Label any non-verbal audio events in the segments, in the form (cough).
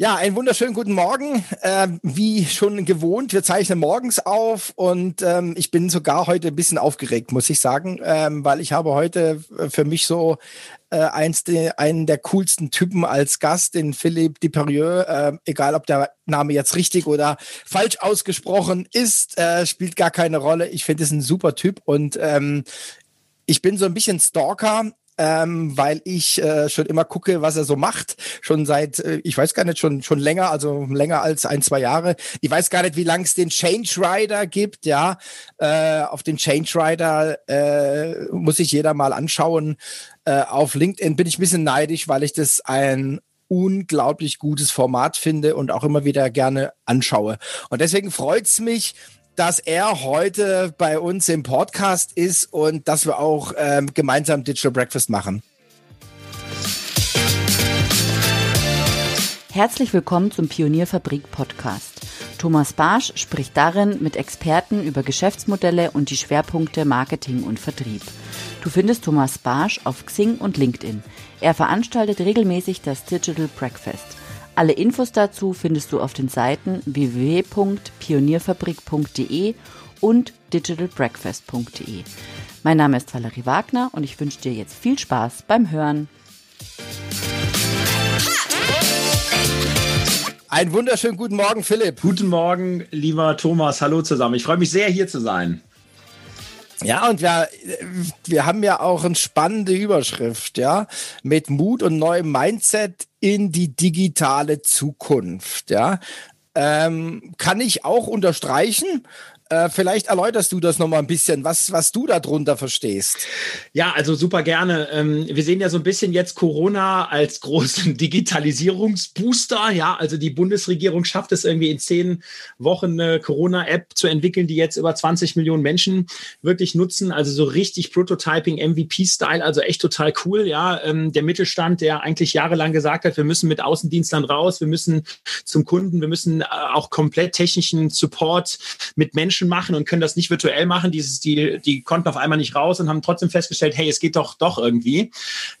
Ja, einen wunderschönen guten Morgen. Ähm, wie schon gewohnt, wir zeichnen morgens auf und ähm, ich bin sogar heute ein bisschen aufgeregt, muss ich sagen, ähm, weil ich habe heute für mich so äh, eins de, einen der coolsten Typen als Gast, den Philippe Diperieux, äh, egal ob der Name jetzt richtig oder falsch ausgesprochen ist, äh, spielt gar keine Rolle. Ich finde es ein super Typ und ähm, ich bin so ein bisschen Stalker ähm, weil ich äh, schon immer gucke, was er so macht. Schon seit, äh, ich weiß gar nicht, schon, schon länger, also länger als ein, zwei Jahre. Ich weiß gar nicht, wie lange es den Change Rider gibt, ja. Äh, auf den Change Rider äh, muss sich jeder mal anschauen. Äh, auf LinkedIn bin ich ein bisschen neidisch, weil ich das ein unglaublich gutes Format finde und auch immer wieder gerne anschaue. Und deswegen freut's mich, dass er heute bei uns im Podcast ist und dass wir auch ähm, gemeinsam Digital Breakfast machen. Herzlich willkommen zum Pionierfabrik Podcast. Thomas Barsch spricht darin mit Experten über Geschäftsmodelle und die Schwerpunkte Marketing und Vertrieb. Du findest Thomas Barsch auf Xing und LinkedIn. Er veranstaltet regelmäßig das Digital Breakfast. Alle Infos dazu findest du auf den Seiten www.pionierfabrik.de und digitalbreakfast.de. Mein Name ist Valerie Wagner und ich wünsche dir jetzt viel Spaß beim Hören. Einen wunderschönen guten Morgen, Philipp. Guten Morgen, lieber Thomas. Hallo zusammen. Ich freue mich sehr, hier zu sein. Ja, und wir, wir haben ja auch eine spannende Überschrift, ja, mit Mut und neuem Mindset in die digitale Zukunft, ja. Ähm, kann ich auch unterstreichen. Äh, vielleicht erläuterst du das nochmal ein bisschen, was, was du darunter verstehst. Ja, also super gerne. Ähm, wir sehen ja so ein bisschen jetzt Corona als (laughs) großen Digitalisierungsbooster. Ja, also die Bundesregierung schafft es irgendwie in zehn Wochen eine Corona-App zu entwickeln, die jetzt über 20 Millionen Menschen wirklich nutzen. Also so richtig Prototyping, MVP-Style, also echt total cool. Ja, ähm, der Mittelstand, der eigentlich jahrelang gesagt hat, wir müssen mit Außendienstlern raus, wir müssen zum Kunden, wir müssen äh, auch komplett technischen Support mit Menschen Menschen machen und können das nicht virtuell machen. Dieses, die, die konnten auf einmal nicht raus und haben trotzdem festgestellt, hey, es geht doch doch irgendwie.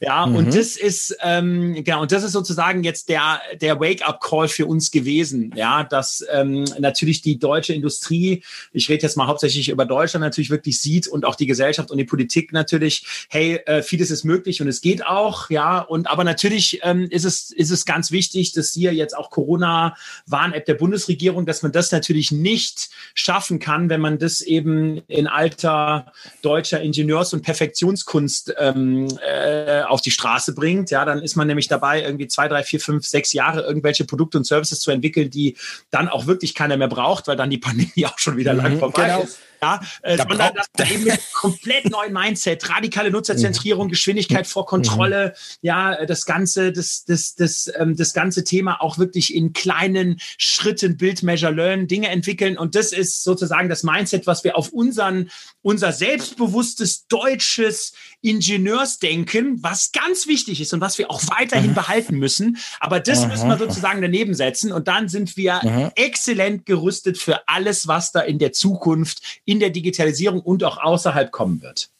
Ja, mhm. und das ist, ähm, genau, und das ist sozusagen jetzt der, der Wake-up-Call für uns gewesen. Ja, dass ähm, natürlich die deutsche Industrie, ich rede jetzt mal hauptsächlich über Deutschland, natürlich wirklich sieht und auch die Gesellschaft und die Politik natürlich, hey, äh, vieles ist möglich und es geht auch, ja, und aber natürlich ähm, ist es, ist es ganz wichtig, dass hier jetzt auch Corona-Warn-App der Bundesregierung, dass man das natürlich nicht schaffen kann, kann, wenn man das eben in alter deutscher Ingenieurs- und Perfektionskunst ähm, äh, auf die Straße bringt. Ja, dann ist man nämlich dabei, irgendwie zwei, drei, vier, fünf, sechs Jahre irgendwelche Produkte und Services zu entwickeln, die dann auch wirklich keiner mehr braucht, weil dann die Pandemie (laughs) auch schon wieder mhm, lang vorbei genau. ist. Ja, äh, da sondern dass eben mit komplett neuen Mindset, radikale Nutzerzentrierung, mhm. Geschwindigkeit vor Kontrolle, mhm. ja, das ganze, das, das, das, ähm, das ganze Thema auch wirklich in kleinen Schritten Build, Measure, Learn, Dinge entwickeln. Und das ist sozusagen das Mindset, was wir auf unseren, unser selbstbewusstes deutsches Ingenieursdenken, was ganz wichtig ist und was wir auch weiterhin mhm. behalten müssen. Aber das mhm. müssen wir sozusagen daneben setzen. Und dann sind wir mhm. exzellent gerüstet für alles, was da in der Zukunft in der Digitalisierung und auch außerhalb kommen wird.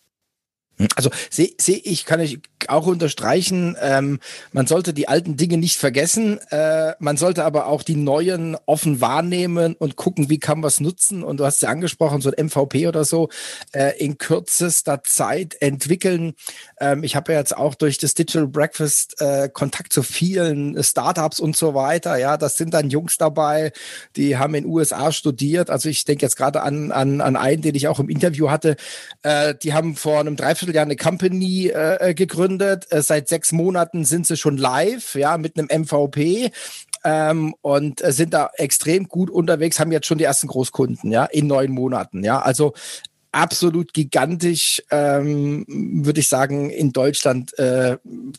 Also sehe seh ich, kann ich auch unterstreichen, ähm, man sollte die alten Dinge nicht vergessen, äh, man sollte aber auch die neuen offen wahrnehmen und gucken, wie kann man es nutzen. Und du hast ja angesprochen, so ein MVP oder so, äh, in kürzester Zeit entwickeln. Ähm, ich habe ja jetzt auch durch das Digital Breakfast äh, Kontakt zu vielen Startups und so weiter. Ja, das sind dann Jungs dabei, die haben in USA studiert. Also ich denke jetzt gerade an, an, an einen, den ich auch im Interview hatte. Äh, die haben vor einem Dreivierteljahr eine Company äh, gegründet. Äh, seit sechs Monaten sind sie schon live, ja, mit einem MVP. Ähm, und äh, sind da extrem gut unterwegs, haben jetzt schon die ersten Großkunden, ja, in neun Monaten, ja. Also absolut gigantisch, ähm, würde ich sagen, in Deutschland äh,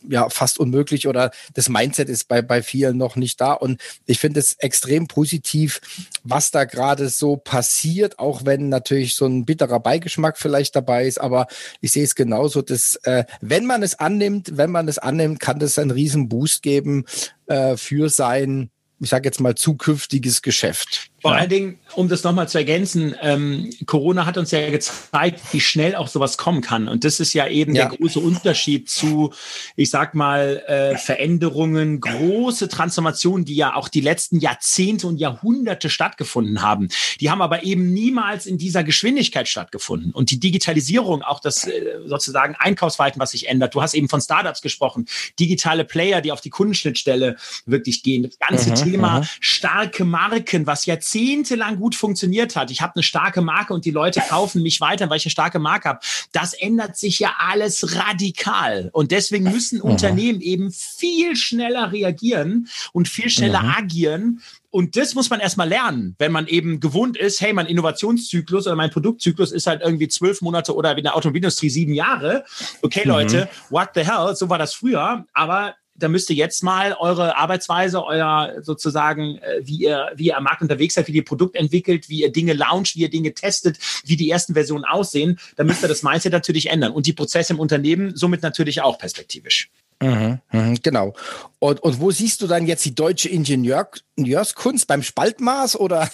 ja fast unmöglich oder das Mindset ist bei, bei vielen noch nicht da. Und ich finde es extrem positiv, was da gerade so passiert, auch wenn natürlich so ein bitterer Beigeschmack vielleicht dabei ist. Aber ich sehe es genauso, dass äh, wenn man es annimmt, wenn man es annimmt, kann das einen riesen Boost geben äh, für sein, ich sage jetzt mal, zukünftiges Geschäft. Vor allen Dingen, um das nochmal zu ergänzen, ähm, Corona hat uns ja gezeigt, wie schnell auch sowas kommen kann. Und das ist ja eben ja. der große Unterschied zu, ich sag mal, äh, Veränderungen, große Transformationen, die ja auch die letzten Jahrzehnte und Jahrhunderte stattgefunden haben. Die haben aber eben niemals in dieser Geschwindigkeit stattgefunden. Und die Digitalisierung, auch das äh, sozusagen Einkaufsverhalten, was sich ändert. Du hast eben von Startups gesprochen, digitale Player, die auf die Kundenschnittstelle wirklich gehen. Das ganze mhm, Thema mhm. starke Marken, was jetzt jahrzehntelang gut funktioniert hat. Ich habe eine starke Marke und die Leute kaufen mich weiter, weil ich eine starke Marke habe. Das ändert sich ja alles radikal. Und deswegen müssen mhm. Unternehmen eben viel schneller reagieren und viel schneller mhm. agieren, und das muss man erstmal lernen, wenn man eben gewohnt ist, hey, mein Innovationszyklus oder mein Produktzyklus ist halt irgendwie zwölf Monate oder wie in der Automobilindustrie sieben Jahre. Okay, mhm. Leute, what the hell? So war das früher. Aber da müsst ihr jetzt mal eure Arbeitsweise, euer sozusagen, äh, wie ihr, wie ihr am Markt unterwegs seid, wie ihr Produkt entwickelt, wie ihr Dinge launcht, wie ihr Dinge testet, wie die ersten Versionen aussehen, da müsst ihr das Mindset natürlich ändern und die Prozesse im Unternehmen somit natürlich auch perspektivisch. Mhm, mhm, genau. Und, und wo siehst du dann jetzt die deutsche Ingenieur, Ingenieurskunst beim Spaltmaß oder?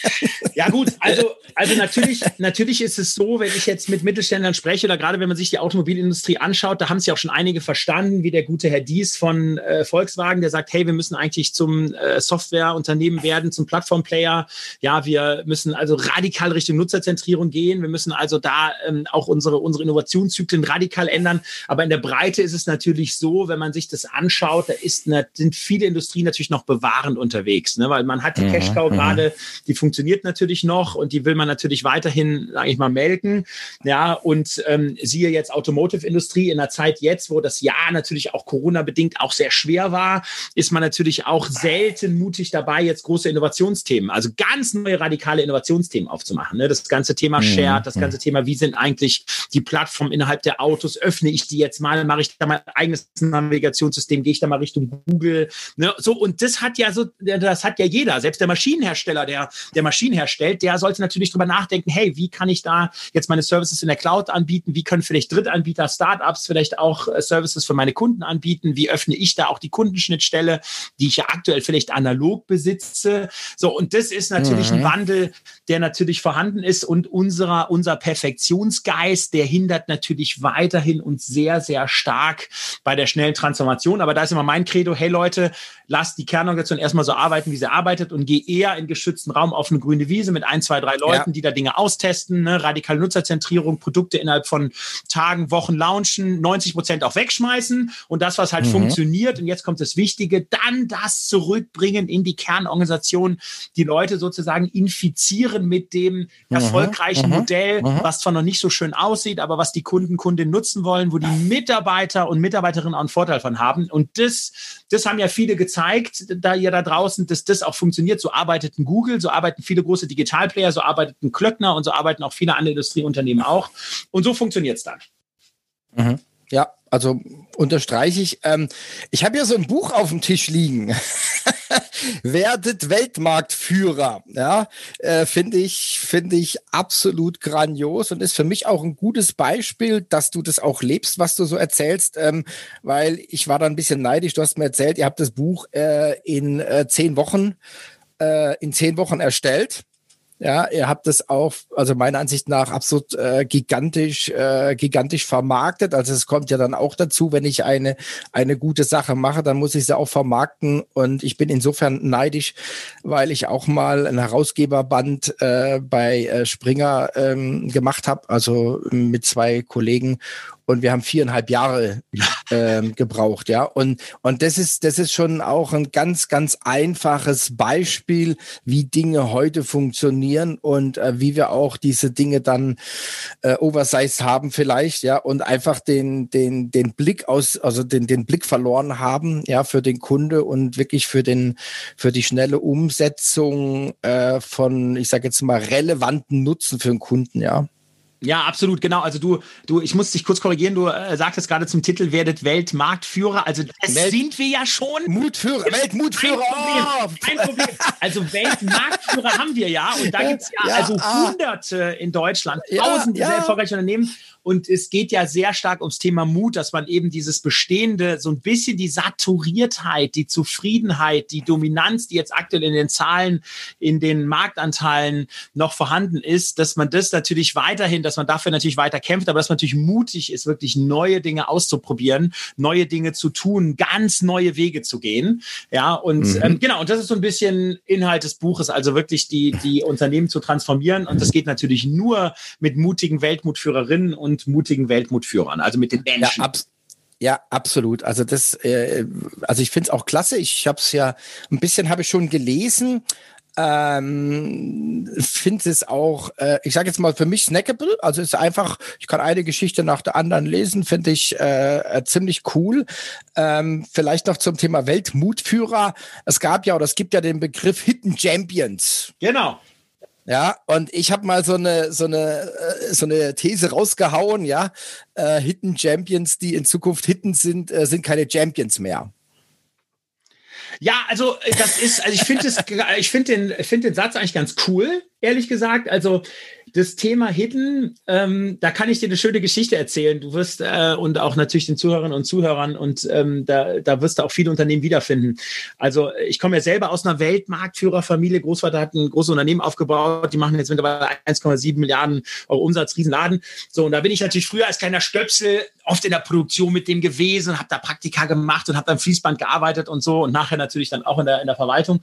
(laughs) ja gut, also, also natürlich, natürlich ist es so, wenn ich jetzt mit Mittelständlern spreche oder gerade wenn man sich die Automobilindustrie anschaut, da haben sie auch schon einige verstanden, wie der gute Herr Dies von äh, Volkswagen, der sagt, hey, wir müssen eigentlich zum äh, Softwareunternehmen werden, zum Plattformplayer. Ja, wir müssen also radikal Richtung Nutzerzentrierung gehen. Wir müssen also da ähm, auch unsere, unsere Innovationszyklen radikal ändern. Aber in der Breite ist es natürlich so, wenn man sich das anschaut, da sind viele Industrien natürlich noch bewahrend unterwegs, ne? weil man hat die mhm, Cash Cow mhm. gerade, die funktioniert natürlich noch und die will man natürlich weiterhin, sage ich mal, melken. Ja, und ähm, siehe jetzt Automotive-Industrie in einer Zeit jetzt, wo das Jahr natürlich auch Corona-bedingt auch sehr schwer war, ist man natürlich auch selten mutig dabei, jetzt große Innovationsthemen, also ganz neue radikale Innovationsthemen aufzumachen. Ne? Das ganze Thema mhm, Shared, das ganze Thema, wie sind eigentlich die Plattformen innerhalb der Autos, öffne ich die jetzt mal, mache ich da mein eigenes Navigationssystem, gehe ich da mal Richtung Google. Ne? So, und das hat ja so, das hat ja jeder, selbst der Maschinenhersteller, der, der Maschinen herstellt, der sollte natürlich drüber nachdenken, hey, wie kann ich da jetzt meine Services in der Cloud anbieten? Wie können vielleicht Drittanbieter, Startups vielleicht auch äh, Services für meine Kunden anbieten? Wie öffne ich da auch die Kundenschnittstelle, die ich ja aktuell vielleicht analog besitze? So, und das ist natürlich mhm. ein Wandel, der natürlich vorhanden ist und unserer, unser Perfektionsgeist, der hindert natürlich weiterhin uns sehr, sehr stark bei der schnellen Transformation. Aber da ist immer mein Credo, hey Leute, lasst die Kernorganisation erstmal so arbeiten, wie sie arbeitet und geh eher in geschützten Raum auf eine grüne Wiese mit ein, zwei, drei Leuten, ja. die da Dinge austesten, ne? radikale Nutzerzentrierung, Produkte innerhalb von Tagen, Wochen launchen, 90 Prozent auch wegschmeißen und das, was halt mhm. funktioniert, und jetzt kommt das Wichtige, dann das zurückbringen in die Kernorganisation, die Leute sozusagen infizieren mit dem mhm. erfolgreichen mhm. Modell, mhm. was zwar noch nicht so schön aussieht, aber was die Kunden, Kundinnen nutzen wollen, wo die Mitarbeiter und Mitarbeiterinnen auch einen Vorteil von haben. Und das, das haben ja viele gezeigt, da ihr da draußen, dass das auch funktioniert. So arbeitet ein Google, so arbeiten viele große Digitalplayer, so arbeitet ein Klöckner und so arbeiten auch viele andere Industrieunternehmen auch. Und so funktioniert es dann. Mhm. Ja, also unterstreiche ich. Ähm, ich habe ja so ein Buch auf dem Tisch liegen. (laughs) Werdet Weltmarktführer. Ja, äh, finde ich, finde ich absolut grandios und ist für mich auch ein gutes Beispiel, dass du das auch lebst, was du so erzählst, ähm, weil ich war da ein bisschen neidisch. Du hast mir erzählt, ihr habt das Buch äh, in äh, zehn Wochen, äh, in zehn Wochen erstellt. Ja, ihr habt es auch, also meiner Ansicht nach, absolut äh, gigantisch, äh, gigantisch vermarktet. Also es kommt ja dann auch dazu, wenn ich eine, eine gute Sache mache, dann muss ich sie auch vermarkten. Und ich bin insofern neidisch, weil ich auch mal ein Herausgeberband äh, bei äh, Springer ähm, gemacht habe, also mit zwei Kollegen und wir haben viereinhalb Jahre ähm, gebraucht, ja. Und, und das ist, das ist schon auch ein ganz, ganz einfaches Beispiel, wie Dinge heute funktionieren und äh, wie wir auch diese Dinge dann äh, oversized haben vielleicht, ja, und einfach den, den, den Blick aus, also den, den Blick verloren haben, ja, für den Kunde und wirklich für den, für die schnelle Umsetzung äh, von, ich sage jetzt mal, relevanten Nutzen für den Kunden, ja. Ja, absolut, genau. Also du, du, ich muss dich kurz korrigieren, du äh, sagtest gerade zum Titel, werdet Weltmarktführer. Also das Welt sind wir ja schon. Mutführer, Weltmutführer. Kein Problem, kein Problem. Also Weltmarktführer haben wir ja. Und da gibt's ja, ja also ah. Hunderte in Deutschland, tausende ja, ja. erfolgreiche Unternehmen. Und es geht ja sehr stark ums Thema Mut, dass man eben dieses Bestehende, so ein bisschen die Saturiertheit, die Zufriedenheit, die Dominanz, die jetzt aktuell in den Zahlen, in den Marktanteilen noch vorhanden ist, dass man das natürlich weiterhin, dass man dafür natürlich weiter kämpft, aber dass man natürlich mutig ist, wirklich neue Dinge auszuprobieren, neue Dinge zu tun, ganz neue Wege zu gehen. Ja, und mhm. ähm, genau, und das ist so ein bisschen Inhalt des Buches, also wirklich die, die Unternehmen zu transformieren. Und das geht natürlich nur mit mutigen Weltmutführerinnen und mutigen Weltmutführern, also mit den Menschen. Ja, ja absolut. Also das, äh, also ich finde es auch klasse. Ich habe es ja ein bisschen habe ich schon gelesen. Ähm, finde es auch, äh, ich sage jetzt mal für mich snackable. Also ist einfach, ich kann eine Geschichte nach der anderen lesen, finde ich äh, äh, ziemlich cool. Ähm, vielleicht noch zum Thema Weltmutführer. Es gab ja oder es gibt ja den Begriff Hidden Champions. Genau. Ja, und ich habe mal so eine, so, eine, äh, so eine These rausgehauen, ja. Äh, Hidden Champions, die in Zukunft Hidden sind, äh, sind keine Champions mehr. Ja, also äh, das ist, also ich finde ich finde den, find den Satz eigentlich ganz cool, ehrlich gesagt. Also das Thema Hidden, ähm, da kann ich dir eine schöne Geschichte erzählen. Du wirst äh, und auch natürlich den Zuhörerinnen und Zuhörern und ähm, da, da wirst du auch viele Unternehmen wiederfinden. Also ich komme ja selber aus einer Weltmarktführerfamilie. Großvater hat ein großes Unternehmen aufgebaut. Die machen jetzt mittlerweile 1,7 Milliarden Euro Umsatz, Riesenladen. So, und da bin ich natürlich früher als kleiner Stöpsel oft in der Produktion mit dem gewesen, habe da Praktika gemacht und habe dann Fließband gearbeitet und so und nachher natürlich dann auch in der, in der Verwaltung.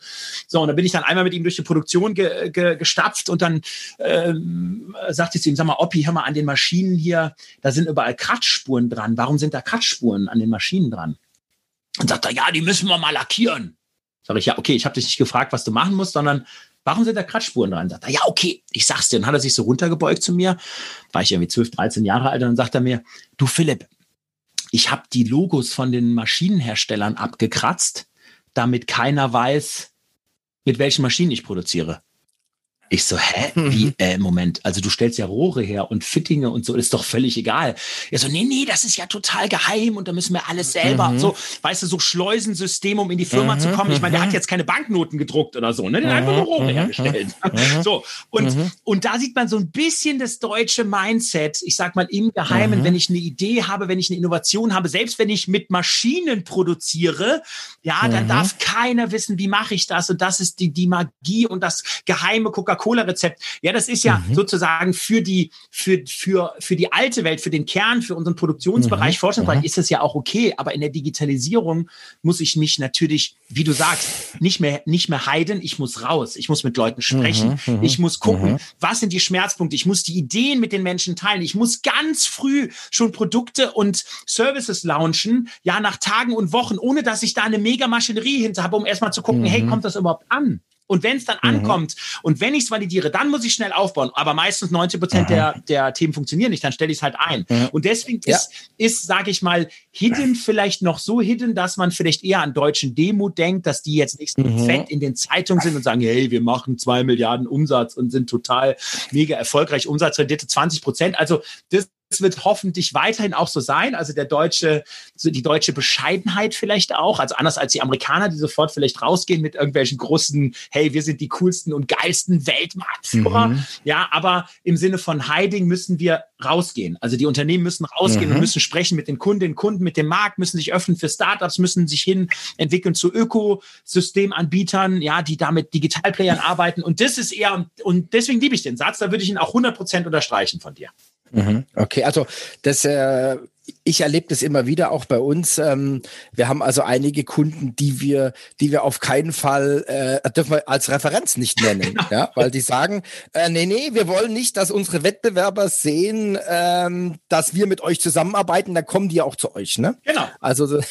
So, und da bin ich dann einmal mit ihm durch die Produktion ge, ge, gestapft und dann ähm, sagte ich zu ihm, sag mal, Oppi, hör mal, an den Maschinen hier, da sind überall Kratzspuren dran. Warum sind da Kratzspuren an den Maschinen dran? Und sagt er, ja, die müssen wir mal lackieren. Sag ich, ja, okay, ich habe dich nicht gefragt, was du machen musst, sondern warum sind da Kratzspuren dran? Sagt er, ja, okay, ich sag's dir. Dann hat er sich so runtergebeugt zu mir, war ich irgendwie 12, 13 Jahre alt, und dann sagt er mir, du Philipp, ich habe die Logos von den Maschinenherstellern abgekratzt, damit keiner weiß, mit welchen Maschinen ich produziere. Ich so, hä? (laughs) Wie, äh, Moment, also du stellst ja Rohre her und Fittinge und so, ist doch völlig egal. Er so, nee, nee, das ist ja total geheim und da müssen wir alles selber, mhm. so, weißt du, so Schleusensystem, um in die Firma mhm. zu kommen. Ich meine, der hat mhm. jetzt keine Banknoten gedruckt oder so, ne? Der hat einfach nur Rohre mhm. hergestellt. Mhm. (laughs) So, und, und da sieht man so ein bisschen das deutsche Mindset, ich sag mal im Geheimen, wenn ich eine Idee habe, wenn ich eine Innovation habe, selbst wenn ich mit Maschinen produziere, ja, dann darf keiner wissen, wie mache ich das und das ist die, die Magie und das geheime Coca Coca-Cola-Rezept. Ja, das ist ja mhm. sozusagen für die, für, für, für die alte Welt, für den Kern, für unseren Produktionsbereich, mhm. Forschungsbereich mhm. ist das ja auch okay. Aber in der Digitalisierung muss ich mich natürlich, wie du sagst, nicht mehr, nicht mehr heiden. Ich muss raus. Ich muss mit Leuten sprechen. Mhm. mhm ich muss gucken, mhm. was sind die Schmerzpunkte. Ich muss die Ideen mit den Menschen teilen. Ich muss ganz früh schon Produkte und Services launchen. Ja, nach Tagen und Wochen, ohne dass ich da eine Mega-Maschinerie hinter habe, um erstmal zu gucken, hey, kommt das überhaupt an? Und wenn es dann mhm. ankommt und wenn ich es validiere, dann muss ich schnell aufbauen. Aber meistens 90 Prozent der, der Themen funktionieren nicht, dann stelle ich es halt ein. Mhm. Und deswegen ja. ist, ist sage ich mal, Hidden vielleicht noch so hidden, dass man vielleicht eher an deutschen Demo denkt, dass die jetzt nicht mhm. fett in den Zeitungen sind und sagen, hey, wir machen zwei Milliarden Umsatz und sind total mega erfolgreich. Umsatzrendite 20 Prozent. Also das es wird hoffentlich weiterhin auch so sein. Also der deutsche, die deutsche Bescheidenheit vielleicht auch. Also anders als die Amerikaner, die sofort vielleicht rausgehen mit irgendwelchen großen, hey, wir sind die coolsten und geilsten Weltmarktführer. Mhm. Ja, aber im Sinne von Hiding müssen wir rausgehen. Also die Unternehmen müssen rausgehen mhm. und müssen sprechen mit den Kundinnen, Kunden, mit dem Markt, müssen sich öffnen für Startups, müssen sich hin entwickeln zu Ökosystemanbietern, ja, die damit Digitalplayern arbeiten. Und das ist eher, und deswegen liebe ich den Satz, da würde ich ihn auch 100 Prozent unterstreichen von dir. Mhm. Okay, also das, äh, ich erlebe das immer wieder auch bei uns. Ähm, wir haben also einige Kunden, die wir, die wir auf keinen Fall äh, dürfen wir als Referenz nicht nennen, (laughs) genau. ja, weil die sagen, äh, nee, nee, wir wollen nicht, dass unsere Wettbewerber sehen, ähm, dass wir mit euch zusammenarbeiten, dann kommen die auch zu euch, ne? Genau. Also, genau.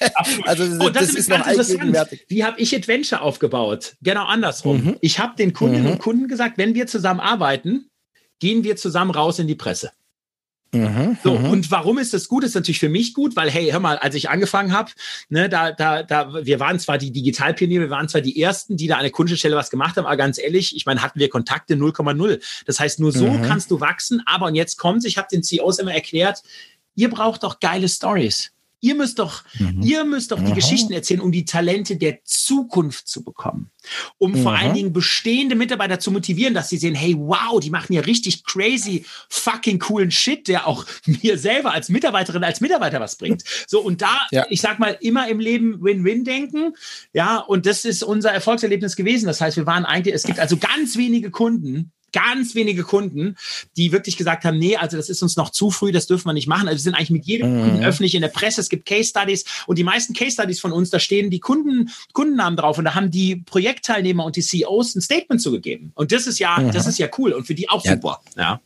(laughs) also das, oh, das, ist, ist noch allgegenwärtig. Wie habe ich Adventure aufgebaut? Genau andersrum. Mhm. Ich habe den Kundinnen mhm. und Kunden gesagt, wenn wir zusammenarbeiten, gehen wir zusammen raus in die Presse. Mhm, so, mhm. und warum ist das gut? Das ist natürlich für mich gut, weil, hey, hör mal, als ich angefangen habe, ne, da, da, da, wir waren zwar die Digitalpioniere, wir waren zwar die Ersten, die da an der Kundenstelle was gemacht haben, aber ganz ehrlich, ich meine, hatten wir Kontakte 0,0. Das heißt, nur so mhm. kannst du wachsen. Aber und jetzt kommt, ich habe den CEOs immer erklärt, ihr braucht doch geile Stories. Ihr müsst doch, mhm. ihr müsst doch die Aha. Geschichten erzählen, um die Talente der Zukunft zu bekommen. Um mhm. vor allen Dingen bestehende Mitarbeiter zu motivieren, dass sie sehen, hey, wow, die machen ja richtig crazy, fucking coolen Shit, der auch (laughs) mir selber als Mitarbeiterin, als Mitarbeiter was bringt. So, und da, ja. ich sag mal, immer im Leben Win-Win denken. Ja, und das ist unser Erfolgserlebnis gewesen. Das heißt, wir waren eigentlich, es gibt also ganz wenige Kunden, ganz wenige Kunden, die wirklich gesagt haben, nee, also das ist uns noch zu früh, das dürfen wir nicht machen. Also wir sind eigentlich mit jedem mhm. Kunden öffentlich in der Presse. Es gibt Case Studies und die meisten Case Studies von uns, da stehen die Kunden, Kundennamen drauf und da haben die Projektteilnehmer und die CEOs ein Statement zugegeben. Und das ist ja, mhm. das ist ja cool und für die auch ja. super. Ja.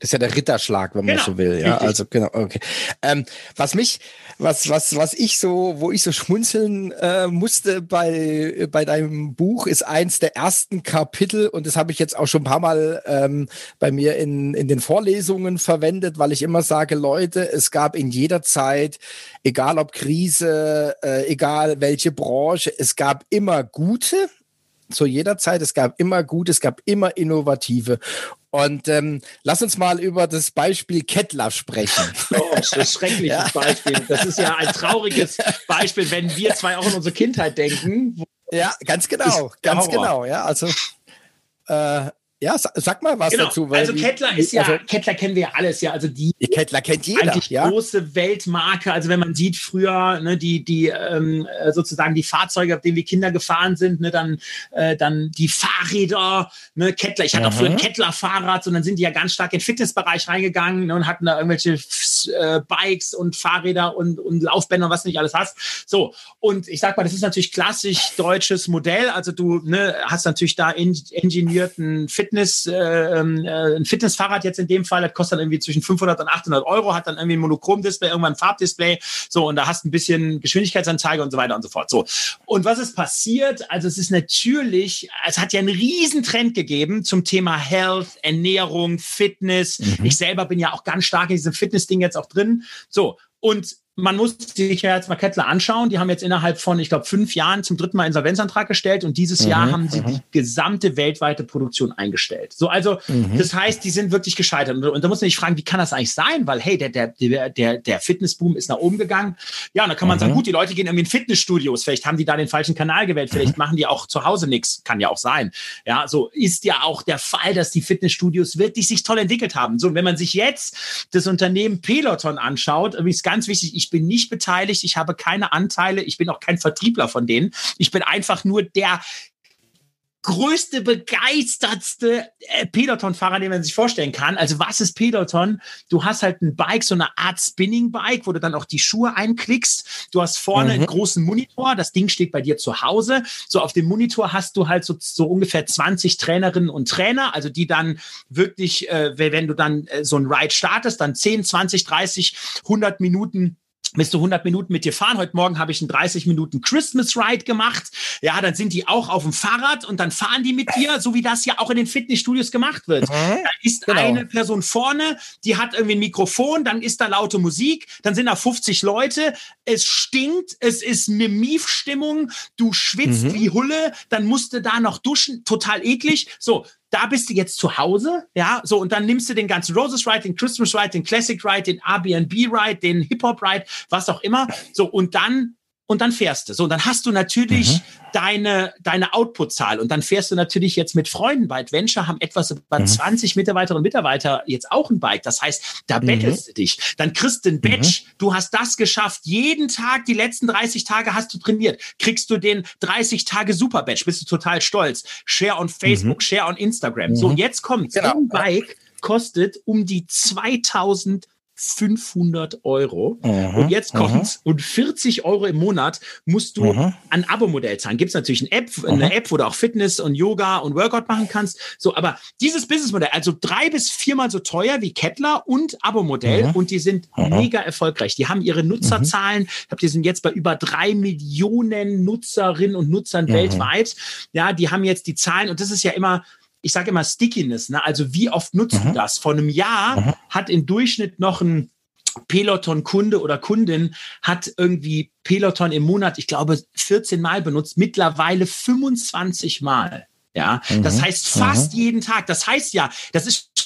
Das ist ja der Ritterschlag, wenn genau, man so will. Ja, richtig. also genau, okay. Ähm, was mich, was, was, was ich so, wo ich so schmunzeln äh, musste bei, bei deinem Buch, ist eins der ersten Kapitel und das habe ich jetzt auch schon ein paar Mal ähm, bei mir in, in den Vorlesungen verwendet, weil ich immer sage, Leute, es gab in jeder Zeit, egal ob Krise, äh, egal welche Branche, es gab immer gute zu jeder Zeit. Es gab immer gute, es gab immer innovative. Und ähm, lass uns mal über das Beispiel Kettler sprechen. (laughs) Oh, das ist ein schreckliches ja. Beispiel. Das ist ja ein trauriges Beispiel, wenn wir zwei auch in unsere Kindheit denken. Ja, ganz genau, ganz genau. Ja, also äh, ja, sag mal was genau. dazu. also Kettler ist ja, also, Kettler kennen wir ja alles, ja. Also die Kettler kennt jeder, eigentlich ja? große Weltmarke. Also wenn man sieht früher, ne, die die ähm, äh, sozusagen die Fahrzeuge, auf denen wir Kinder gefahren sind, ne, dann äh, dann die Fahrräder, ne, Kettler. Ich hatte mhm. auch früher ein Kettler-Fahrrad und dann sind die ja ganz stark in den Fitnessbereich reingegangen ne, und hatten da irgendwelche äh, Bikes und Fahrräder und und Laufbänder und was du nicht alles hast. So und ich sag mal, das ist natürlich klassisch deutsches Modell. Also du ne, hast natürlich da in, ingenierten Fitness Fitness, äh, ähm, äh, ein Fitnessfahrrad jetzt in dem Fall, das kostet dann irgendwie zwischen 500 und 800 Euro, hat dann irgendwie ein Monochrom-Display, irgendwann ein Farbdisplay, so, und da hast ein bisschen Geschwindigkeitsanzeige und so weiter und so fort. So. Und was ist passiert? Also es ist natürlich, es hat ja einen Riesen Trend gegeben zum Thema Health, Ernährung, Fitness. Mhm. Ich selber bin ja auch ganz stark in diesem Fitness-Ding jetzt auch drin. So. Und man muss sich ja jetzt mal Kettler anschauen. Die haben jetzt innerhalb von, ich glaube, fünf Jahren zum dritten Mal Insolvenzantrag gestellt und dieses mhm, Jahr haben sie mhm. die gesamte weltweite Produktion eingestellt. So, also mhm. das heißt, die sind wirklich gescheitert. Und, und da muss man sich fragen, wie kann das eigentlich sein? Weil, hey, der, der, der, der, Fitnessboom ist nach oben gegangen. Ja, und da kann man sagen, mhm. gut, die Leute gehen irgendwie in Fitnessstudios. Vielleicht haben die da den falschen Kanal gewählt. Vielleicht mhm. machen die auch zu Hause nichts. Kann ja auch sein. Ja, so ist ja auch der Fall, dass die Fitnessstudios wirklich sich toll entwickelt haben. So, wenn man sich jetzt das Unternehmen Peloton anschaut, ist ganz wichtig, ich ich bin nicht beteiligt, ich habe keine Anteile, ich bin auch kein Vertriebler von denen. Ich bin einfach nur der größte, begeistertste äh, Peloton-Fahrer, den man sich vorstellen kann. Also was ist Peloton? Du hast halt ein Bike, so eine Art Spinning-Bike, wo du dann auch die Schuhe einklickst. Du hast vorne mhm. einen großen Monitor. Das Ding steht bei dir zu Hause. So auf dem Monitor hast du halt so, so ungefähr 20 Trainerinnen und Trainer, also die dann wirklich, äh, wenn du dann äh, so ein Ride startest, dann 10, 20, 30, 100 Minuten bist du 100 Minuten mit dir fahren. Heute Morgen habe ich einen 30 Minuten Christmas Ride gemacht. Ja, dann sind die auch auf dem Fahrrad und dann fahren die mit dir, so wie das ja auch in den Fitnessstudios gemacht wird. Mhm, da ist genau. eine Person vorne, die hat irgendwie ein Mikrofon, dann ist da laute Musik, dann sind da 50 Leute, es stinkt, es ist eine Mief-Stimmung, du schwitzt mhm. wie Hulle, dann musst du da noch duschen, total eklig. So, da bist du jetzt zu Hause, ja, so, und dann nimmst du den ganzen Roses Ride, den Christmas Ride, den Classic Ride, den Airbnb Ride, den Hip-Hop Ride, was auch immer, so, und dann und dann fährst du. So, und dann hast du natürlich mhm. deine, deine Output-Zahl. Und dann fährst du natürlich jetzt mit Freunden bei Adventure, haben etwas über mhm. 20 Mitarbeiterinnen und Mitarbeiter jetzt auch ein Bike. Das heißt, da mhm. bettelst du dich. Dann kriegst du ein Badge. Mhm. Du hast das geschafft. Jeden Tag, die letzten 30 Tage hast du trainiert. Kriegst du den 30 Tage Super Badge. Bist du total stolz. Share on Facebook, mhm. Share on Instagram. So, und jetzt kommt genau. ein Bike kostet um die 2000 500 Euro. Mhm, und jetzt kommt's. Mhm. Und 40 Euro im Monat musst du mhm. ein Abo-Modell zahlen. Gibt's natürlich eine App, eine App, wo du auch Fitness und Yoga und Workout machen kannst. So, aber dieses Businessmodell, also drei bis viermal so teuer wie Kettler und Abo-Modell und die sind mega erfolgreich. Die haben ihre Nutzerzahlen. Ich glaube, die sind jetzt bei über drei Millionen Nutzerinnen und Nutzern weltweit. Ja, die haben jetzt die Zahlen und das ist ja immer, ich sage immer Stickiness, ne? also wie oft nutzt mhm. du das? Vor einem Jahr mhm. hat im Durchschnitt noch ein Peloton-Kunde oder Kundin hat irgendwie Peloton im Monat, ich glaube, 14 Mal benutzt, mittlerweile 25 Mal. Ja, mhm. das heißt fast mhm. jeden Tag. Das heißt ja, das ist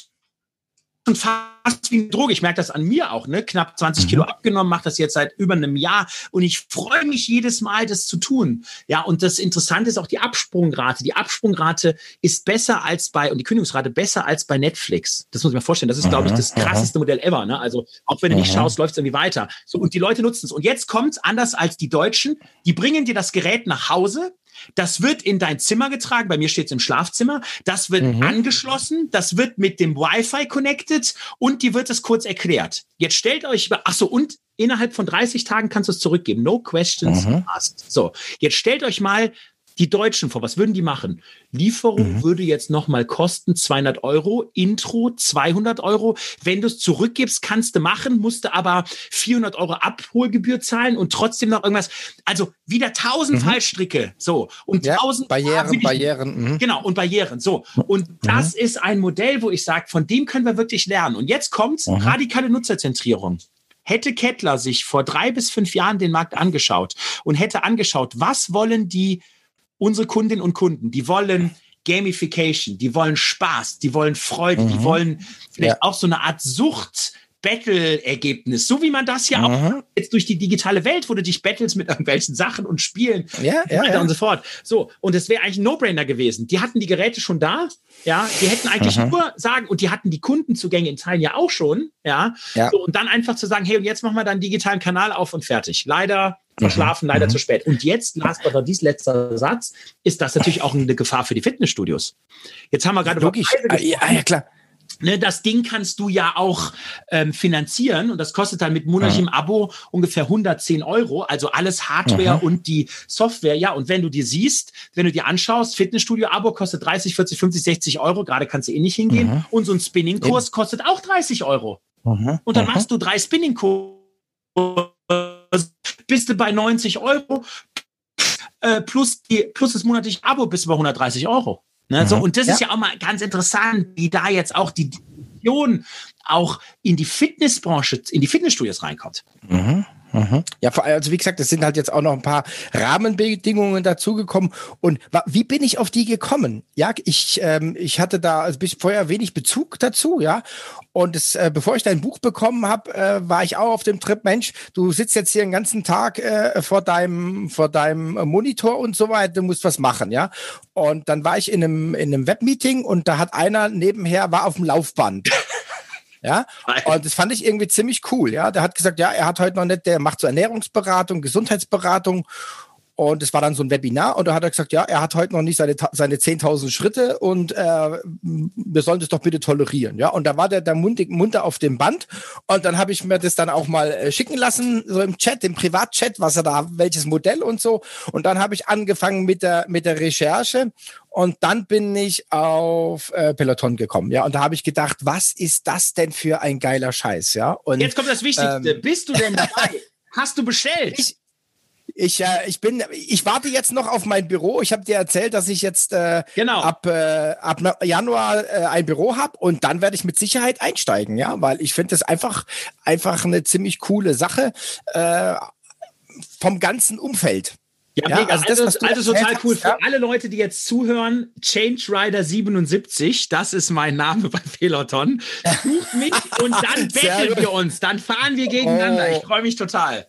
fast wie eine Droge. Ich merke das an mir auch, ne? Knapp 20 mhm. Kilo abgenommen, mache das jetzt seit über einem Jahr und ich freue mich jedes Mal, das zu tun. Ja, und das Interessante ist auch die Absprungrate. Die Absprungrate ist besser als bei, und die Kündigungsrate besser als bei Netflix. Das muss ich mir vorstellen. Das ist, glaube ich, das krasseste Modell ever. Ne? Also, auch wenn du nicht schaust, läuft es irgendwie weiter. So, und die Leute nutzen es. Und jetzt kommt es anders als die Deutschen. Die bringen dir das Gerät nach Hause, das wird in dein Zimmer getragen. Bei mir steht es im Schlafzimmer. Das wird mhm. angeschlossen. Das wird mit dem Wi-Fi connected und dir wird es kurz erklärt. Jetzt stellt euch, ach so, und innerhalb von 30 Tagen kannst du es zurückgeben. No questions mhm. asked. So, jetzt stellt euch mal die Deutschen vor, was würden die machen? Lieferung mhm. würde jetzt nochmal kosten 200 Euro, Intro 200 Euro. Wenn du es zurückgibst, kannst du machen, musst du aber 400 Euro Abholgebühr zahlen und trotzdem noch irgendwas. Also wieder 1000 mhm. Fallstricke. So. Und ja, 1000 Barrieren, ich, Barrieren. Mhm. Genau, und Barrieren. So. Und mhm. das ist ein Modell, wo ich sage, von dem können wir wirklich lernen. Und jetzt kommt mhm. radikale Nutzerzentrierung. Hätte Kettler sich vor drei bis fünf Jahren den Markt angeschaut und hätte angeschaut, was wollen die unsere Kundinnen und Kunden, die wollen Gamification, die wollen Spaß, die wollen Freude, mhm. die wollen vielleicht ja. auch so eine Art Sucht. Battle-Ergebnis, so wie man das ja mhm. auch jetzt durch die digitale Welt, wo du dich battles mit irgendwelchen Sachen und Spielen ja, und ja, weiter ja. und so fort. So, und es wäre eigentlich ein No-Brainer gewesen. Die hatten die Geräte schon da, ja, die hätten eigentlich mhm. nur sagen, und die hatten die Kundenzugänge in Teilen ja auch schon, ja, ja. So, und dann einfach zu sagen, hey, und jetzt machen wir dann digitalen Kanal auf und fertig. Leider verschlafen, mhm. leider mhm. zu spät. Und jetzt, last but not least, letzter Satz, ist das natürlich auch eine Gefahr für die Fitnessstudios. Jetzt haben wir gerade Logisch. Ah, ja, ja, klar. Ne, das Ding kannst du ja auch ähm, finanzieren und das kostet dann mit monatlichem mhm. Abo ungefähr 110 Euro, also alles Hardware mhm. und die Software. Ja, und wenn du dir siehst, wenn du dir anschaust, Fitnessstudio-Abo kostet 30, 40, 50, 60 Euro, gerade kannst du eh nicht hingehen. Mhm. Und so ein Spinning-Kurs kostet auch 30 Euro. Mhm. Und dann mhm. machst du drei Spinning-Kurse bist du bei 90 Euro äh, plus, die, plus das monatliche Abo bist du bei 130 Euro. Ne? Mhm. So, und das ja. ist ja auch mal ganz interessant, wie da jetzt auch die Diskussion auch in die Fitnessbranche, in die Fitnessstudios reinkommt. Mhm. Mhm. Ja, also wie gesagt, es sind halt jetzt auch noch ein paar Rahmenbedingungen dazugekommen. Und wie bin ich auf die gekommen? Ja, ich, ähm, ich hatte da also bis vorher wenig Bezug dazu, ja. Und es, äh, bevor ich dein Buch bekommen habe, äh, war ich auch auf dem Trip, Mensch, du sitzt jetzt hier den ganzen Tag äh, vor deinem, vor deinem Monitor und so weiter, du musst was machen, ja. Und dann war ich in einem, in einem Webmeeting und da hat einer nebenher, war auf dem Laufband. (laughs) Ja, und das fand ich irgendwie ziemlich cool. Ja, der hat gesagt, ja, er hat heute noch nicht, der macht so Ernährungsberatung, Gesundheitsberatung und es war dann so ein Webinar und da hat er gesagt, ja, er hat heute noch nicht seine, seine 10.000 Schritte und äh, wir sollen das doch bitte tolerieren. Ja, und da war der, der mundig, munter auf dem Band und dann habe ich mir das dann auch mal äh, schicken lassen, so im Chat, im Privatchat, was er da, welches Modell und so. Und dann habe ich angefangen mit der, mit der Recherche und dann bin ich auf äh, Peloton gekommen. Ja, und da habe ich gedacht, was ist das denn für ein geiler Scheiß? Ja, und jetzt kommt das Wichtigste. Ähm, Bist du denn dabei? (laughs) Hast du bestellt? Ich, ich, äh, ich bin, ich warte jetzt noch auf mein Büro. Ich habe dir erzählt, dass ich jetzt äh, genau. ab, äh, ab Januar äh, ein Büro habe und dann werde ich mit Sicherheit einsteigen, ja, weil ich finde das einfach, einfach eine ziemlich coole Sache äh, vom ganzen Umfeld. Ja, ja also, das, also, also total cool. Hast, Für ja? alle Leute, die jetzt zuhören, Change Rider 77, das ist mein Name bei Peloton. Sucht mich (laughs) und dann betteln wir uns. Dann fahren wir gegeneinander. Oh. Ich freue mich total.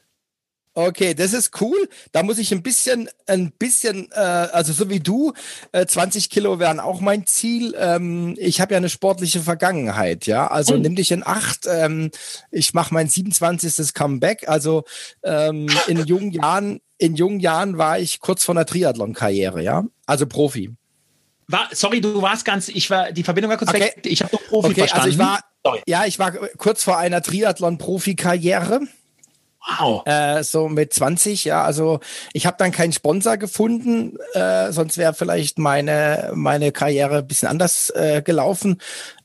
Okay, das ist cool. Da muss ich ein bisschen, ein bisschen, äh, also so wie du, äh, 20 Kilo wären auch mein Ziel. Ähm, ich habe ja eine sportliche Vergangenheit, ja. Also mhm. nimm dich in Acht. Ähm, ich mache mein 27. Comeback. Also ähm, in jungen Jahren, in jungen Jahren war ich kurz vor einer Triathlon-Karriere, ja. Also Profi. War, sorry, du warst ganz, ich war, die Verbindung war kurz okay. weg. Ich habe doch Profi okay, verstanden. Also ich war, sorry. ja, ich war kurz vor einer Triathlon-Profi-Karriere. Wow. Äh, so mit 20, ja. Also ich habe dann keinen Sponsor gefunden, äh, sonst wäre vielleicht meine, meine Karriere ein bisschen anders äh, gelaufen.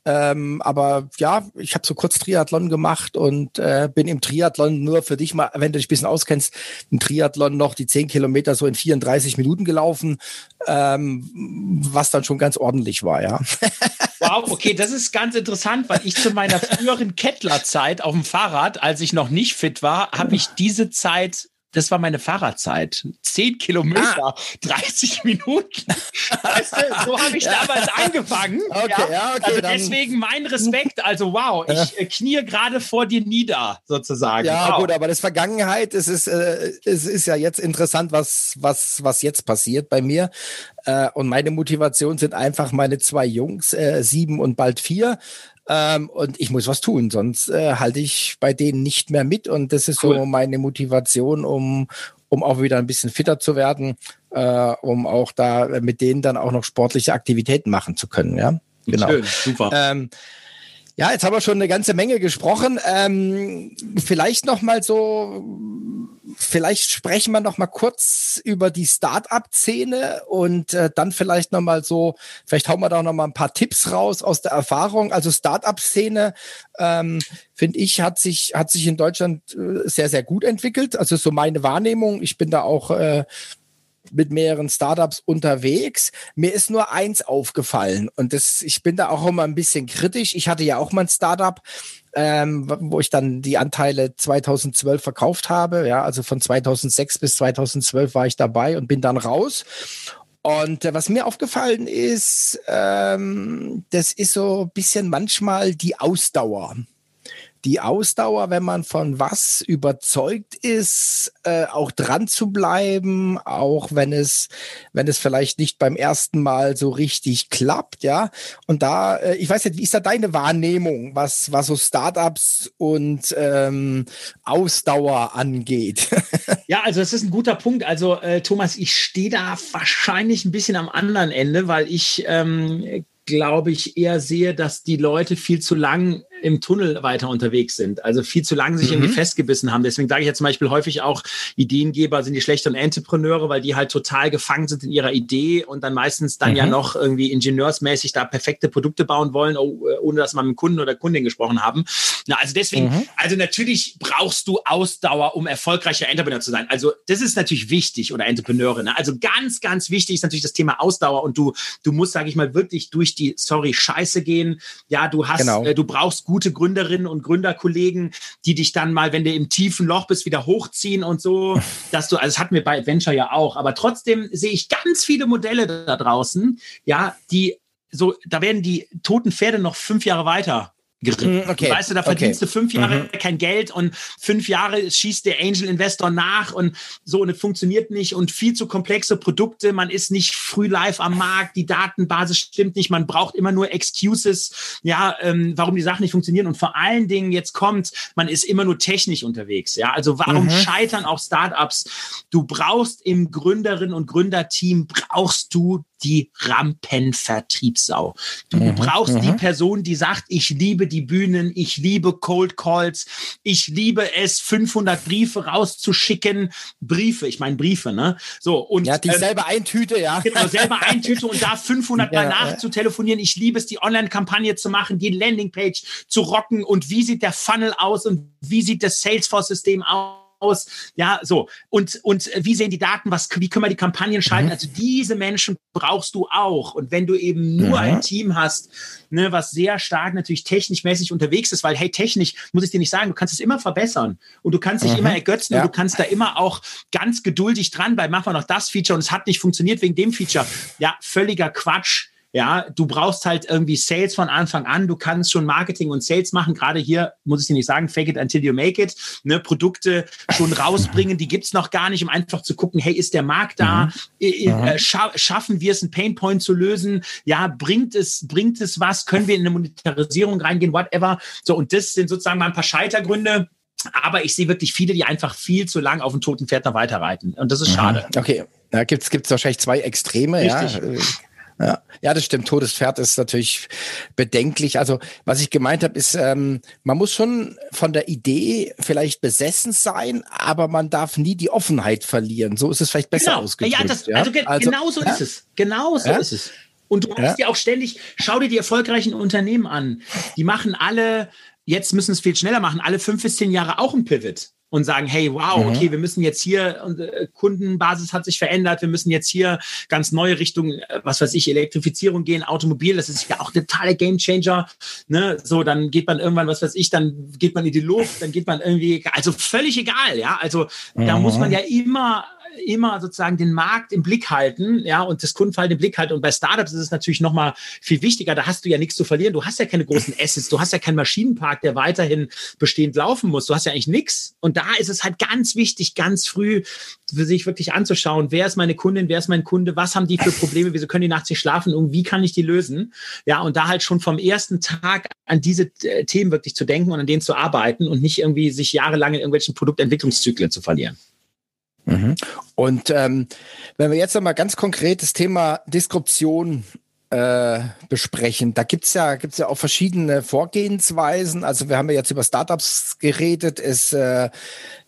Ähm, aber ja, ich habe so kurz Triathlon gemacht und äh, bin im Triathlon nur für dich mal, wenn du dich ein bisschen auskennst, im Triathlon noch die 10 Kilometer so in 34 Minuten gelaufen, ähm, was dann schon ganz ordentlich war, ja. (laughs) Wow, okay, das ist ganz interessant, weil ich zu meiner früheren Kettlerzeit auf dem Fahrrad, als ich noch nicht fit war, habe ich diese Zeit das war meine Fahrradzeit. Zehn Kilometer, ah. 30 (laughs) Minuten. Weißt du, so habe ich damals angefangen. Okay, ja. ja okay, also deswegen mein Respekt. Also wow, ich äh, knie gerade vor dir nieder, sozusagen. Ja, wow. gut, aber das Vergangenheit, es ist, äh, es ist ja jetzt interessant, was, was, was jetzt passiert bei mir. Äh, und meine Motivation sind einfach meine zwei Jungs, äh, sieben und bald vier. Ähm, und ich muss was tun, sonst äh, halte ich bei denen nicht mehr mit. Und das ist cool. so meine Motivation, um, um auch wieder ein bisschen fitter zu werden, äh, um auch da mit denen dann auch noch sportliche Aktivitäten machen zu können. Ja, genau. Schön, super. Ähm, ja, jetzt haben wir schon eine ganze Menge gesprochen. Ähm, vielleicht noch mal so, vielleicht sprechen wir noch mal kurz über die Start-up-Szene und äh, dann vielleicht noch mal so, vielleicht hauen wir da noch mal ein paar Tipps raus aus der Erfahrung. Also Start-up-Szene, ähm, finde ich, hat sich hat sich in Deutschland äh, sehr sehr gut entwickelt. Also so meine Wahrnehmung. Ich bin da auch äh, mit mehreren Startups unterwegs. Mir ist nur eins aufgefallen und das, ich bin da auch immer ein bisschen kritisch. Ich hatte ja auch mal ein Startup, ähm, wo ich dann die Anteile 2012 verkauft habe. Ja, also von 2006 bis 2012 war ich dabei und bin dann raus. Und äh, was mir aufgefallen ist, ähm, das ist so ein bisschen manchmal die Ausdauer die Ausdauer, wenn man von was überzeugt ist, äh, auch dran zu bleiben, auch wenn es, wenn es vielleicht nicht beim ersten Mal so richtig klappt, ja. Und da, äh, ich weiß nicht, wie ist da deine Wahrnehmung, was, was so Startups und ähm, Ausdauer angeht? (laughs) ja, also das ist ein guter Punkt. Also äh, Thomas, ich stehe da wahrscheinlich ein bisschen am anderen Ende, weil ich ähm, glaube ich, eher sehe, dass die Leute viel zu lang im Tunnel weiter unterwegs sind. Also viel zu lange sich mhm. irgendwie festgebissen haben. Deswegen sage ich jetzt zum Beispiel häufig auch, Ideengeber sind die schlechteren Entrepreneure, weil die halt total gefangen sind in ihrer Idee und dann meistens dann mhm. ja noch irgendwie ingenieursmäßig da perfekte Produkte bauen wollen, oh, äh, ohne dass man mit dem Kunden oder Kundin gesprochen haben. Na, also deswegen, mhm. also natürlich brauchst du Ausdauer, um erfolgreicher Entrepreneur zu sein. Also das ist natürlich wichtig oder Entrepreneurin. Ne? Also ganz, ganz wichtig ist natürlich das Thema Ausdauer und du, du musst, sage ich mal, wirklich durch die, sorry, Scheiße gehen. Ja, du hast, genau. äh, du brauchst gut gute Gründerinnen und Gründerkollegen, die dich dann mal, wenn du im tiefen Loch bist, wieder hochziehen und so, (laughs) dass du, also das hatten wir bei Adventure ja auch, aber trotzdem sehe ich ganz viele Modelle da draußen, ja, die so, da werden die toten Pferde noch fünf Jahre weiter geritten. Mm, okay. Weißt du, da verdienst okay. du fünf Jahre mhm. kein Geld und fünf Jahre schießt der Angel Investor nach und so und es funktioniert nicht und viel zu komplexe Produkte. Man ist nicht früh live am Markt, die Datenbasis stimmt nicht, man braucht immer nur Excuses, ja, ähm, warum die Sachen nicht funktionieren und vor allen Dingen jetzt kommt, man ist immer nur technisch unterwegs. Ja, also warum mhm. scheitern auch Startups? Du brauchst im Gründerinnen und Gründerteam brauchst du die Rampenvertriebssau. Du mhm, brauchst die mhm. Person, die sagt, ich liebe die Bühnen, ich liebe Cold Calls, ich liebe es, 500 Briefe rauszuschicken. Briefe, ich meine Briefe, ne? So, und. Ja, die ähm, selber eintüte, ja. Genau, selber eintüte und da (laughs) 500 Mal ja, nachzutelefonieren. Ich liebe es, die Online-Kampagne zu machen, die Landingpage zu rocken und wie sieht der Funnel aus und wie sieht das Salesforce-System aus? Aus? Ja, so. Und, und wie sehen die Daten? Was, wie können wir die Kampagnen schalten? Mhm. Also diese Menschen brauchst du auch. Und wenn du eben nur mhm. ein Team hast, ne, was sehr stark natürlich technischmäßig unterwegs ist, weil hey, technisch muss ich dir nicht sagen, du kannst es immer verbessern und du kannst dich mhm. immer ergötzen ja. und du kannst da immer auch ganz geduldig dran bleiben. Machen wir noch das Feature und es hat nicht funktioniert wegen dem Feature. Ja, völliger Quatsch. Ja, du brauchst halt irgendwie Sales von Anfang an. Du kannst schon Marketing und Sales machen. Gerade hier muss ich dir nicht sagen, fake it until you make it. Ne, Produkte schon (laughs) rausbringen, die gibt's noch gar nicht, um einfach zu gucken, hey, ist der Markt da? Mhm. Äh, scha schaffen wir es, einen Painpoint zu lösen? Ja, bringt es, bringt es was? Können wir in eine Monetarisierung reingehen? Whatever. So, und das sind sozusagen mal ein paar Scheitergründe. Aber ich sehe wirklich viele, die einfach viel zu lang auf dem toten Pferd noch weiterreiten. Und das ist mhm. schade. Okay, da gibt's gibt's wahrscheinlich zwei Extreme. Richtig. Ja Ja, ja, das stimmt. Todespferd ist natürlich bedenklich. Also, was ich gemeint habe, ist, ähm, man muss schon von der Idee vielleicht besessen sein, aber man darf nie die Offenheit verlieren. So ist es vielleicht besser genau. ausgedrückt. Ja, das, also, ge also, genau so ja? ist es. Genau so ja? ist es. Und du hast ja auch ständig, schau dir die erfolgreichen Unternehmen an. Die machen alle, jetzt müssen es viel schneller machen, alle fünf bis zehn Jahre auch ein Pivot und sagen, hey, wow, mhm. okay, wir müssen jetzt hier, unsere Kundenbasis hat sich verändert, wir müssen jetzt hier ganz neue Richtungen, äh, was weiß ich, Elektrifizierung gehen, Automobil, das ist ja auch totaler Gamechanger. Ne? So, dann geht man irgendwann, was weiß ich, dann geht man in die Luft, dann geht man irgendwie, also völlig egal, ja. Also mhm. da muss man ja immer immer sozusagen den Markt im Blick halten, ja, und das Kundenverhalten im Blick halten. Und bei Startups ist es natürlich nochmal viel wichtiger. Da hast du ja nichts zu verlieren. Du hast ja keine großen (laughs) Assets. Du hast ja keinen Maschinenpark, der weiterhin bestehend laufen muss. Du hast ja eigentlich nichts. Und da ist es halt ganz wichtig, ganz früh für sich wirklich anzuschauen, wer ist meine Kundin, wer ist mein Kunde, was haben die für Probleme, wieso können die nachts nicht schlafen und wie kann ich die lösen? Ja, und da halt schon vom ersten Tag an diese äh, Themen wirklich zu denken und an denen zu arbeiten und nicht irgendwie sich jahrelang in irgendwelchen Produktentwicklungszyklen zu verlieren. Mhm. Und ähm, wenn wir jetzt nochmal ganz konkret das Thema Disruption äh, besprechen. Da gibt's ja, gibt's ja auch verschiedene Vorgehensweisen. Also wir haben ja jetzt über Startups geredet. Es äh,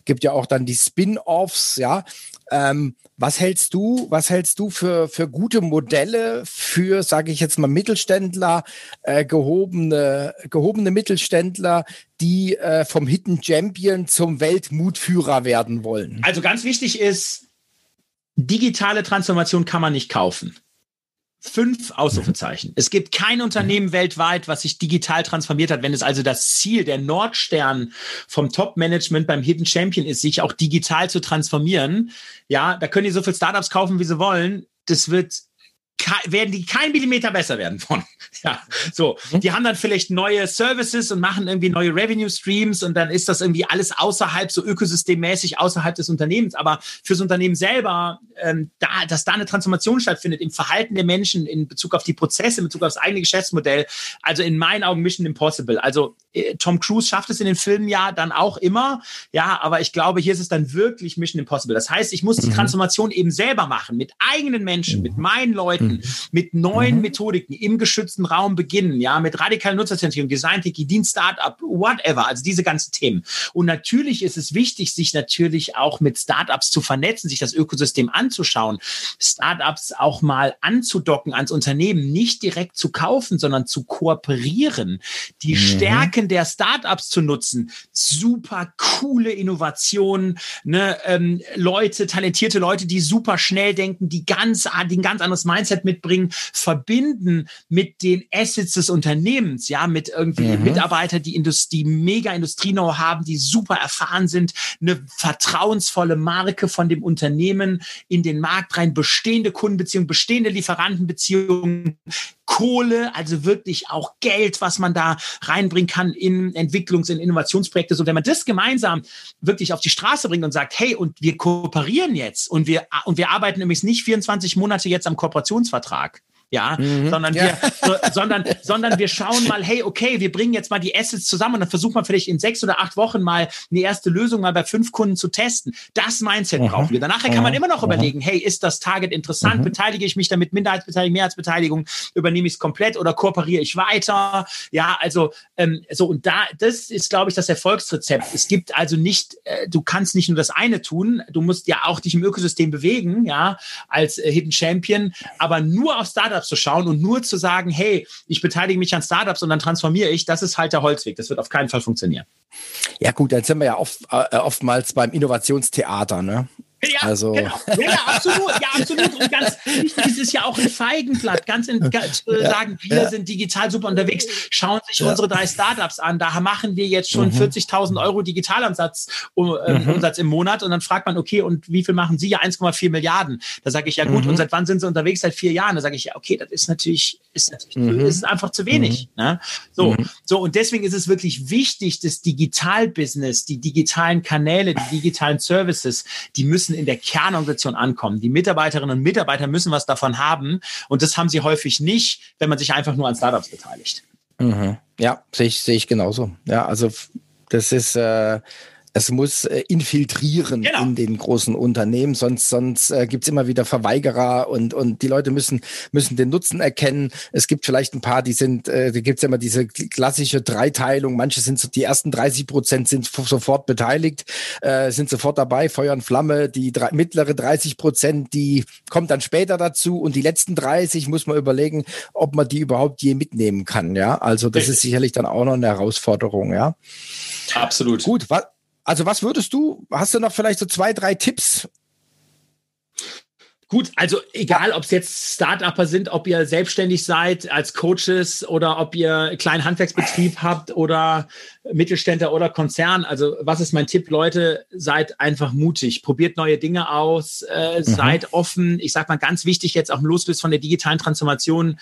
gibt ja auch dann die Spin-offs, ja. Ähm, was hältst du, was hältst du für, für gute Modelle für, sage ich jetzt mal, Mittelständler, äh, gehobene, gehobene Mittelständler, die äh, vom Hidden Champion zum Weltmutführer werden wollen? Also ganz wichtig ist, digitale Transformation kann man nicht kaufen. Fünf Ausrufezeichen. Es gibt kein Unternehmen weltweit, was sich digital transformiert hat. Wenn es also das Ziel, der Nordstern vom Top-Management beim Hidden Champion ist, sich auch digital zu transformieren, ja, da können die so viel Startups kaufen, wie sie wollen. Das wird werden die kein Millimeter besser werden von. (laughs) Ja, so. Mhm. Die haben dann vielleicht neue Services und machen irgendwie neue Revenue Streams und dann ist das irgendwie alles außerhalb, so ökosystemmäßig außerhalb des Unternehmens. Aber fürs Unternehmen selber, ähm, da, dass da eine Transformation stattfindet im Verhalten der Menschen in Bezug auf die Prozesse, in Bezug auf das eigene Geschäftsmodell, also in meinen Augen Mission Impossible. Also äh, Tom Cruise schafft es in den Filmen ja dann auch immer, ja, aber ich glaube, hier ist es dann wirklich Mission Impossible. Das heißt, ich muss die mhm. Transformation eben selber machen, mit eigenen Menschen, mit meinen Leuten, mhm. mit neuen mhm. Methodiken im geschützten Raum beginnen, ja, mit radikalen Nutzerzentrierung, Design Thinking, Dienst Startup, whatever, also diese ganzen Themen. Und natürlich ist es wichtig, sich natürlich auch mit Startups zu vernetzen, sich das Ökosystem anzuschauen, Startups auch mal anzudocken ans Unternehmen, nicht direkt zu kaufen, sondern zu kooperieren, die mhm. Stärken der Startups zu nutzen, super coole Innovationen, ne, ähm, Leute, talentierte Leute, die super schnell denken, die ganz, die ein ganz anderes Mindset mitbringen, verbinden mit den Assets des Unternehmens, ja, mit irgendwie mhm. Mitarbeitern, die Industrie, mega Industrie-Know haben, die super erfahren sind, eine vertrauensvolle Marke von dem Unternehmen in den Markt rein, bestehende Kundenbeziehungen, bestehende Lieferantenbeziehungen, Kohle, also wirklich auch Geld, was man da reinbringen kann in Entwicklungs- und Innovationsprojekte. So, wenn man das gemeinsam wirklich auf die Straße bringt und sagt, hey, und wir kooperieren jetzt und wir, und wir arbeiten nämlich nicht 24 Monate jetzt am Kooperationsvertrag, ja, mhm. sondern ja. wir, so, sondern, sondern wir schauen mal, hey, okay, wir bringen jetzt mal die Assets zusammen und dann versucht man vielleicht in sechs oder acht Wochen mal eine erste Lösung mal bei fünf Kunden zu testen. Das Mindset mhm. brauchen wir. Danach kann man immer noch mhm. überlegen, hey, ist das Target interessant? Mhm. Beteilige ich mich damit Minderheitsbeteiligung, Mehrheitsbeteiligung? Übernehme ich es komplett oder kooperiere ich weiter? Ja, also ähm, so und da, das ist, glaube ich, das Erfolgsrezept. Es gibt also nicht, äh, du kannst nicht nur das eine tun, du musst ja auch dich im Ökosystem bewegen, ja, als äh, Hidden Champion, aber nur auf Startup Startups zu schauen und nur zu sagen, hey, ich beteilige mich an Startups und dann transformiere ich, das ist halt der Holzweg. Das wird auf keinen Fall funktionieren. Ja gut, dann sind wir ja oft, äh, oftmals beim Innovationstheater, ne? Ja, also. genau. Ja, ja, absolut. Ja, absolut. Und ganz wichtig ist es ja auch ein Feigenblatt, ganz, in, ganz zu ja, sagen, wir ja. sind digital super unterwegs. Schauen sich unsere drei Startups an. Da machen wir jetzt schon mhm. 40.000 Euro Digitalamsatz um, äh, mhm. Umsatz im Monat. Und dann fragt man, okay, und wie viel machen Sie? Ja, 1,4 Milliarden. Da sage ich, ja gut, mhm. und seit wann sind Sie unterwegs? Seit vier Jahren. Da sage ich, ja, okay, das ist natürlich, ist natürlich mhm. ist einfach zu wenig. Mhm. Ne? So, mhm. so, und deswegen ist es wirklich wichtig, das Digitalbusiness, die digitalen Kanäle, die digitalen Services, die müssen müssen in der Kernorganisation ankommen. Die Mitarbeiterinnen und Mitarbeiter müssen was davon haben. Und das haben sie häufig nicht, wenn man sich einfach nur an Startups beteiligt. Mhm. Ja, sehe ich, sehe ich genauso. Ja, also das ist, äh, es muss äh, infiltrieren genau. in den großen Unternehmen, sonst, sonst äh, gibt es immer wieder Verweigerer und, und die Leute müssen, müssen den Nutzen erkennen. Es gibt vielleicht ein paar, die sind, äh, da gibt es immer diese klassische Dreiteilung. Manche sind so, die ersten 30 Prozent sind sofort beteiligt, äh, sind sofort dabei, Feuer und Flamme. Die drei, mittlere 30 Prozent, die kommt dann später dazu und die letzten 30 muss man überlegen, ob man die überhaupt je mitnehmen kann. Ja, also das ist sicherlich dann auch noch eine Herausforderung. Ja, absolut. Gut, was also was würdest du, hast du noch vielleicht so zwei, drei Tipps? Gut, also egal, ob es jetzt Start-Upper sind, ob ihr selbstständig seid als Coaches oder ob ihr einen kleinen Handwerksbetrieb habt oder Mittelständler oder Konzern. Also was ist mein Tipp, Leute? Seid einfach mutig, probiert neue Dinge aus, äh, mhm. seid offen. Ich sage mal ganz wichtig jetzt auch losgelöst von der digitalen Transformation,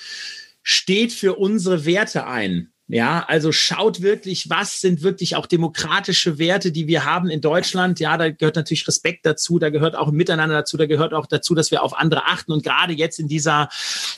steht für unsere Werte ein. Ja, also schaut wirklich, was sind wirklich auch demokratische Werte, die wir haben in Deutschland. Ja, da gehört natürlich Respekt dazu, da gehört auch Miteinander dazu, da gehört auch dazu, dass wir auf andere achten. Und gerade jetzt in dieser,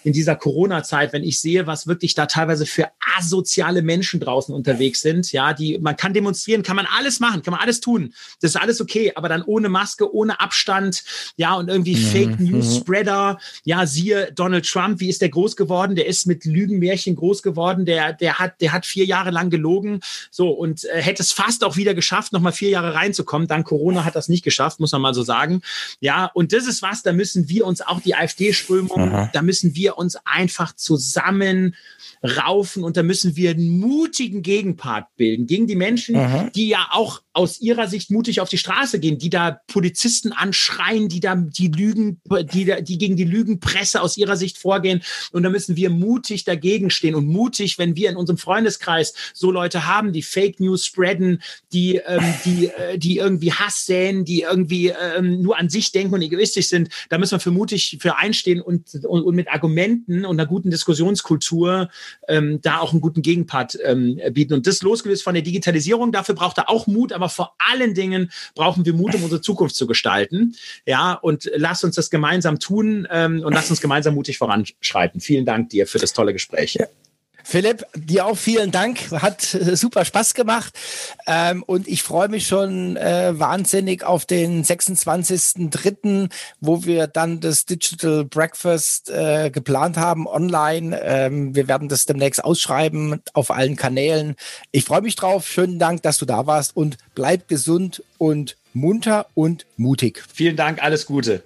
in dieser Corona-Zeit, wenn ich sehe, was wirklich da teilweise für asoziale Menschen draußen unterwegs sind, ja, die, man kann demonstrieren, kann man alles machen, kann man alles tun. Das ist alles okay, aber dann ohne Maske, ohne Abstand, ja, und irgendwie mhm. Fake News. Spreader, ja, siehe Donald Trump, wie ist der groß geworden? Der ist mit Lügenmärchen groß geworden, der, der hat der hat vier Jahre lang gelogen, so und äh, hätte es fast auch wieder geschafft, nochmal vier Jahre reinzukommen. Dank Corona hat das nicht geschafft, muss man mal so sagen. Ja, und das ist was, da müssen wir uns auch die AfD-Strömung, da müssen wir uns einfach zusammen raufen und da müssen wir einen mutigen Gegenpart bilden gegen die Menschen, mhm. die ja auch aus ihrer Sicht mutig auf die Straße gehen, die da Polizisten anschreien, die da die Lügen, die, da, die gegen die Lügenpresse aus ihrer Sicht vorgehen. Und da müssen wir mutig dagegen stehen und mutig, wenn wir in unserem Freundeskreis so Leute haben, die Fake News spreaden, die, ähm, die, äh, die irgendwie Hass säen, die irgendwie ähm, nur an sich denken und egoistisch sind, da müssen wir für mutig für einstehen und, und, und mit Argumenten und einer guten Diskussionskultur ähm, da auch einen guten Gegenpart ähm, bieten. Und das losgelöst von der Digitalisierung, dafür braucht er auch Mut, aber vor allen Dingen brauchen wir Mut, um unsere Zukunft zu gestalten. Ja, und lass uns das gemeinsam tun ähm, und lass uns gemeinsam mutig voranschreiten. Vielen Dank dir für das tolle Gespräch. Ja. Philipp, dir auch vielen Dank. Hat äh, super Spaß gemacht. Ähm, und ich freue mich schon äh, wahnsinnig auf den 26.03., wo wir dann das Digital Breakfast äh, geplant haben online. Ähm, wir werden das demnächst ausschreiben auf allen Kanälen. Ich freue mich drauf. Schönen Dank, dass du da warst und bleib gesund und munter und mutig. Vielen Dank. Alles Gute.